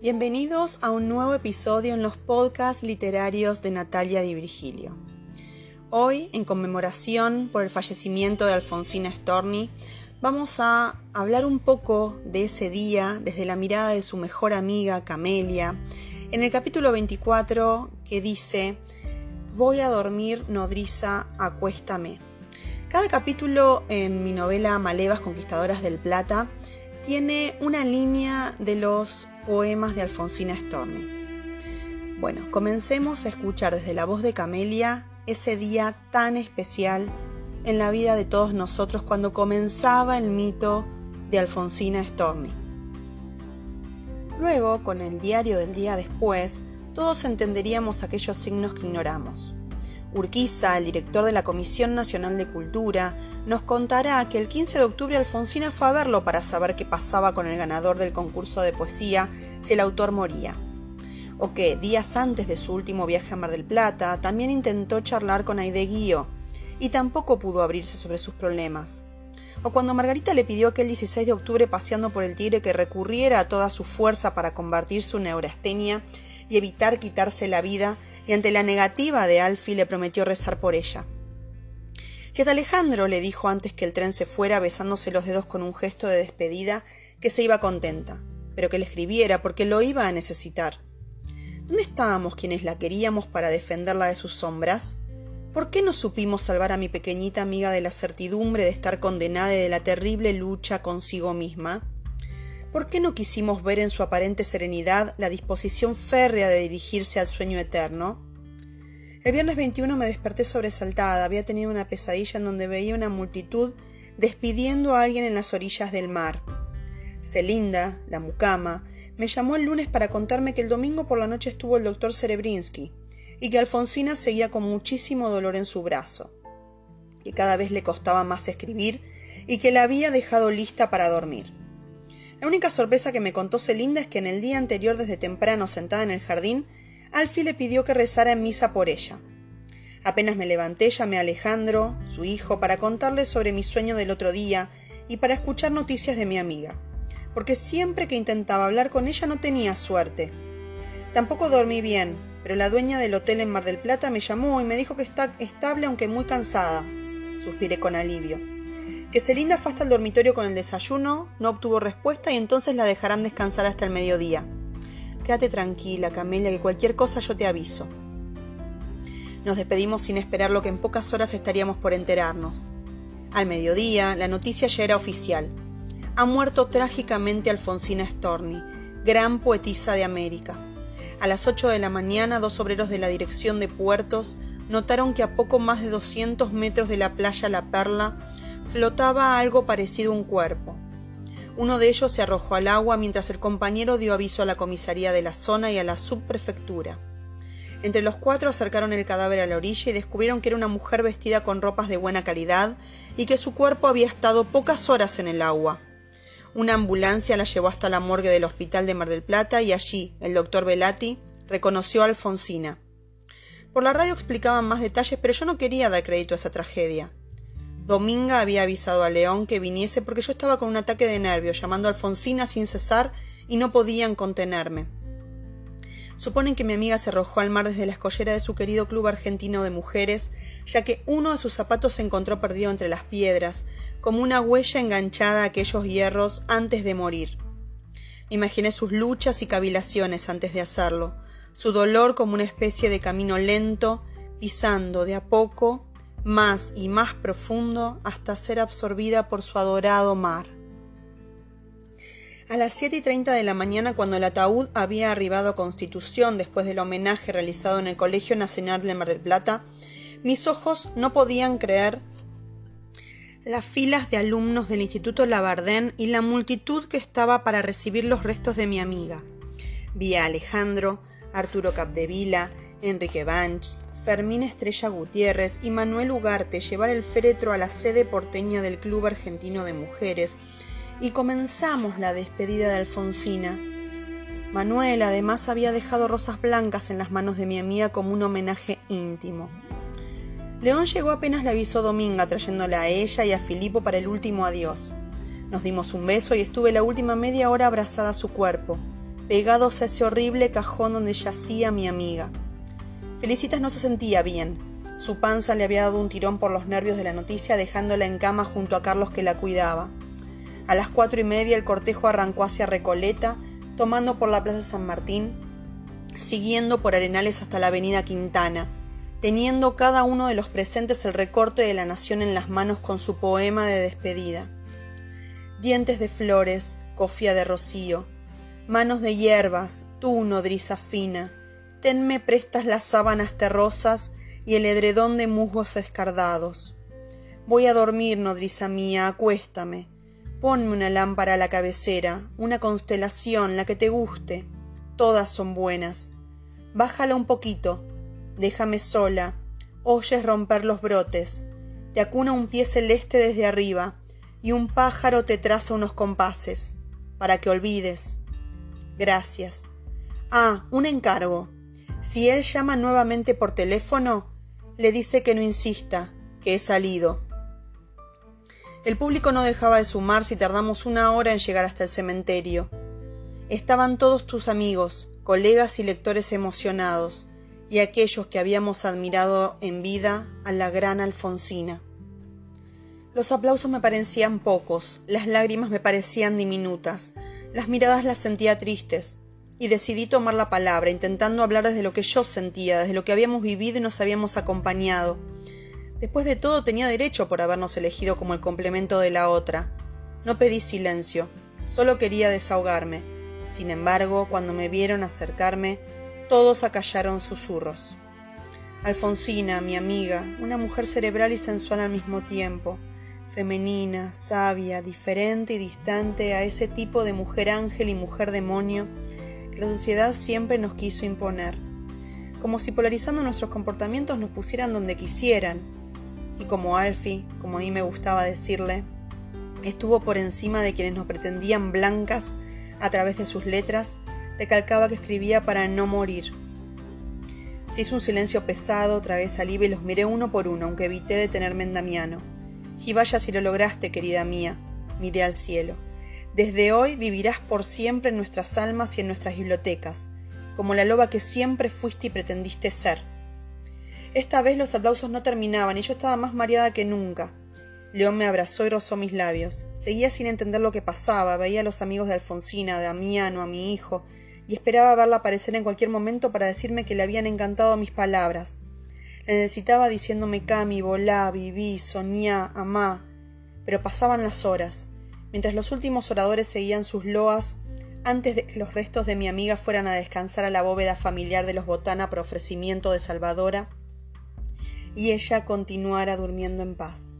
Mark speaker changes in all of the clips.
Speaker 1: Bienvenidos a un nuevo episodio en los podcasts literarios de Natalia Di Virgilio. Hoy, en conmemoración por el fallecimiento de Alfonsina Storni, vamos a hablar un poco de ese día desde la mirada de su mejor amiga Camelia, en el capítulo 24 que dice, Voy a dormir, nodriza, acuéstame. Cada capítulo en mi novela Malevas Conquistadoras del Plata tiene una línea de los poemas de Alfonsina Storni. Bueno, comencemos a escuchar desde la voz de Camelia ese día tan especial en la vida de todos nosotros cuando comenzaba el mito de Alfonsina Storni. Luego, con el diario del día después, todos entenderíamos aquellos signos que ignoramos. Urquiza, el director de la Comisión Nacional de Cultura, nos contará que el 15 de octubre Alfonsina fue a verlo para saber qué pasaba con el ganador del concurso de poesía si el autor moría. O que, días antes de su último viaje a Mar del Plata, también intentó charlar con Aide Guío y tampoco pudo abrirse sobre sus problemas. O cuando Margarita le pidió aquel 16 de octubre paseando por el Tigre que recurriera a toda su fuerza para combatir su neurastenia y evitar quitarse la vida y ante la negativa de Alfie le prometió rezar por ella. Si hasta Alejandro le dijo antes que el tren se fuera besándose los dedos con un gesto de despedida que se iba contenta, pero que le escribiera porque lo iba a necesitar. ¿Dónde estábamos quienes la queríamos para defenderla de sus sombras? ¿Por qué no supimos salvar a mi pequeñita amiga de la certidumbre de estar condenada y de la terrible lucha consigo misma? ¿Por qué no quisimos ver en su aparente serenidad la disposición férrea de dirigirse al sueño eterno? El viernes 21 me desperté sobresaltada. Había tenido una pesadilla en donde veía una multitud despidiendo a alguien en las orillas del mar. Celinda, la mucama, me llamó el lunes para contarme que el domingo por la noche estuvo el doctor Cerebrinsky y que Alfonsina seguía con muchísimo dolor en su brazo, que cada vez le costaba más escribir y que la había dejado lista para dormir. La única sorpresa que me contó Celinda es que en el día anterior, desde temprano, sentada en el jardín, Alfie le pidió que rezara en misa por ella. Apenas me levanté, llamé a Alejandro, su hijo, para contarle sobre mi sueño del otro día y para escuchar noticias de mi amiga, porque siempre que intentaba hablar con ella no tenía suerte. Tampoco dormí bien, pero la dueña del hotel en Mar del Plata me llamó y me dijo que está estable aunque muy cansada. Suspiré con alivio que Celinda fue hasta el dormitorio con el desayuno, no obtuvo respuesta y entonces la dejarán descansar hasta el mediodía. Quédate tranquila, Camelia, que cualquier cosa yo te aviso. Nos despedimos sin esperar lo que en pocas horas estaríamos por enterarnos. Al mediodía, la noticia ya era oficial. Ha muerto trágicamente Alfonsina Storni, gran poetisa de América. A las 8 de la mañana, dos obreros de la Dirección de Puertos notaron que a poco más de 200 metros de la playa La Perla flotaba algo parecido a un cuerpo. Uno de ellos se arrojó al agua mientras el compañero dio aviso a la comisaría de la zona y a la subprefectura. Entre los cuatro acercaron el cadáver a la orilla y descubrieron que era una mujer vestida con ropas de buena calidad y que su cuerpo había estado pocas horas en el agua. Una ambulancia la llevó hasta la morgue del hospital de Mar del Plata y allí el doctor Velati reconoció a Alfonsina. Por la radio explicaban más detalles, pero yo no quería dar crédito a esa tragedia. Dominga había avisado a León que viniese porque yo estaba con un ataque de nervios, llamando a Alfonsina sin cesar y no podían contenerme. Suponen que mi amiga se arrojó al mar desde la escollera de su querido club argentino de mujeres, ya que uno de sus zapatos se encontró perdido entre las piedras, como una huella enganchada a aquellos hierros antes de morir. Imaginé sus luchas y cavilaciones antes de hacerlo, su dolor como una especie de camino lento, pisando de a poco más y más profundo hasta ser absorbida por su adorado mar. A las siete y treinta de la mañana, cuando el ataúd había arribado a Constitución después del homenaje realizado en el Colegio Nacional de Mar del Plata, mis ojos no podían creer las filas de alumnos del Instituto Labardén y la multitud que estaba para recibir los restos de mi amiga. Vi a Alejandro, Arturo Capdevila, Enrique Banch, Fermín Estrella Gutiérrez y Manuel Ugarte llevar el féretro a la sede porteña del Club Argentino de Mujeres y comenzamos la despedida de Alfonsina. Manuel además había dejado rosas blancas en las manos de mi amiga como un homenaje íntimo. León llegó apenas le avisó Dominga trayéndola a ella y a Filipo para el último adiós. Nos dimos un beso y estuve la última media hora abrazada a su cuerpo, pegados a ese horrible cajón donde yacía mi amiga. Felicitas no se sentía bien. Su panza le había dado un tirón por los nervios de la noticia, dejándola en cama junto a Carlos que la cuidaba. A las cuatro y media el cortejo arrancó hacia Recoleta, tomando por la Plaza San Martín, siguiendo por Arenales hasta la Avenida Quintana, teniendo cada uno de los presentes el recorte de la nación en las manos con su poema de despedida. Dientes de flores, cofia de rocío, manos de hierbas, tú, nodriza fina, tenme prestas las sábanas terrosas y el edredón de musgos escardados. Voy a dormir, nodriza mía, acuéstame. Ponme una lámpara a la cabecera, una constelación, la que te guste. Todas son buenas. Bájala un poquito, déjame sola. Oyes romper los brotes. Te acuna un pie celeste desde arriba, y un pájaro te traza unos compases, para que olvides. Gracias. Ah, un encargo. Si él llama nuevamente por teléfono, le dice que no insista, que he salido. El público no dejaba de sumarse y tardamos una hora en llegar hasta el cementerio. Estaban todos tus amigos, colegas y lectores emocionados, y aquellos que habíamos admirado en vida a la gran Alfonsina. Los aplausos me parecían pocos, las lágrimas me parecían diminutas, las miradas las sentía tristes, y decidí tomar la palabra, intentando hablar desde lo que yo sentía, desde lo que habíamos vivido y nos habíamos acompañado. Después de todo tenía derecho por habernos elegido como el complemento de la otra. No pedí silencio, solo quería desahogarme. Sin embargo, cuando me vieron acercarme, todos acallaron susurros. Alfonsina, mi amiga, una mujer cerebral y sensual al mismo tiempo, femenina, sabia, diferente y distante a ese tipo de mujer ángel y mujer demonio la sociedad siempre nos quiso imponer, como si polarizando nuestros comportamientos nos pusieran donde quisieran, y como Alfie, como a mí me gustaba decirle, estuvo por encima de quienes nos pretendían blancas a través de sus letras, recalcaba que escribía para no morir. Se hizo un silencio pesado, tragué saliva y los miré uno por uno, aunque evité detenerme en Damiano. Y vaya si lo lograste, querida mía, miré al cielo. Desde hoy vivirás por siempre en nuestras almas y en nuestras bibliotecas, como la loba que siempre fuiste y pretendiste ser. Esta vez los aplausos no terminaban y yo estaba más mareada que nunca. León me abrazó y rozó mis labios. Seguía sin entender lo que pasaba, veía a los amigos de Alfonsina, de Damiano, a mi hijo, y esperaba verla aparecer en cualquier momento para decirme que le habían encantado mis palabras. La necesitaba diciéndome Cami, volá, viví, soñá, amá. Pero pasaban las horas. Mientras los últimos oradores seguían sus loas, antes de que los restos de mi amiga fueran a descansar a la bóveda familiar de los Botana por ofrecimiento de Salvadora, y ella continuara durmiendo en paz.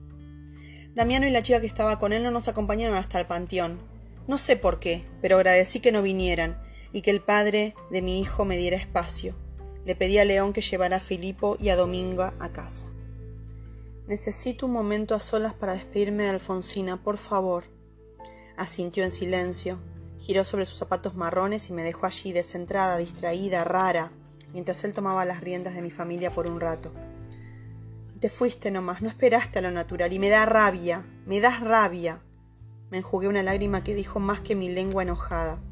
Speaker 1: Damiano y la chica que estaba con él no nos acompañaron hasta el panteón. No sé por qué, pero agradecí que no vinieran y que el padre de mi hijo me diera espacio. Le pedí a León que llevara a Filipo y a Domingo a casa. Necesito un momento a solas para despedirme de Alfonsina, por favor. Asintió en silencio, giró sobre sus zapatos marrones y me dejó allí descentrada, distraída, rara, mientras él tomaba las riendas de mi familia por un rato. Te fuiste nomás, no esperaste a lo natural y me da rabia, me das rabia. Me enjugué una lágrima que dijo más que mi lengua enojada.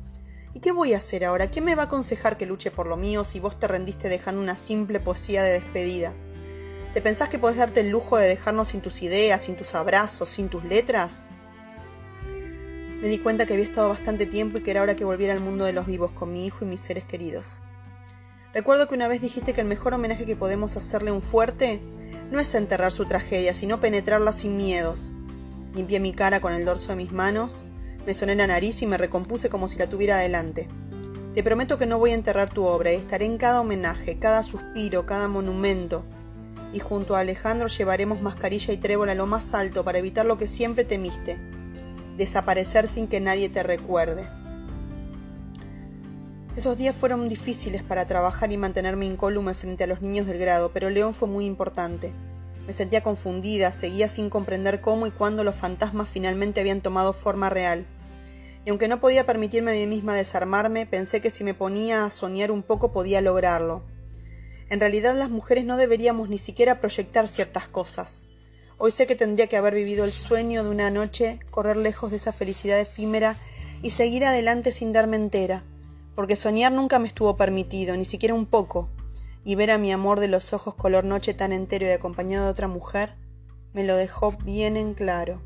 Speaker 1: ¿Y qué voy a hacer ahora? ¿Quién me va a aconsejar que luche por lo mío si vos te rendiste dejando una simple poesía de despedida? ¿Te pensás que podés darte el lujo de dejarnos sin tus ideas, sin tus abrazos, sin tus letras? Me di cuenta que había estado bastante tiempo y que era hora que volviera al mundo de los vivos con mi hijo y mis seres queridos. Recuerdo que una vez dijiste que el mejor homenaje que podemos hacerle a un fuerte no es enterrar su tragedia, sino penetrarla sin miedos. Limpié mi cara con el dorso de mis manos me soné la nariz y me recompuse como si la tuviera delante. Te prometo que no voy a enterrar tu obra y estaré en cada homenaje, cada suspiro, cada monumento. Y junto a Alejandro llevaremos mascarilla y trébol a lo más alto para evitar lo que siempre temiste, desaparecer sin que nadie te recuerde. Esos días fueron difíciles para trabajar y mantenerme incólume frente a los niños del grado, pero León fue muy importante. Me sentía confundida, seguía sin comprender cómo y cuándo los fantasmas finalmente habían tomado forma real y aunque no podía permitirme a mí misma desarmarme, pensé que si me ponía a soñar un poco podía lograrlo. En realidad las mujeres no deberíamos ni siquiera proyectar ciertas cosas. Hoy sé que tendría que haber vivido el sueño de una noche, correr lejos de esa felicidad efímera y seguir adelante sin darme entera, porque soñar nunca me estuvo permitido, ni siquiera un poco, y ver a mi amor de los ojos color noche tan entero y acompañado de otra mujer, me lo dejó bien en claro.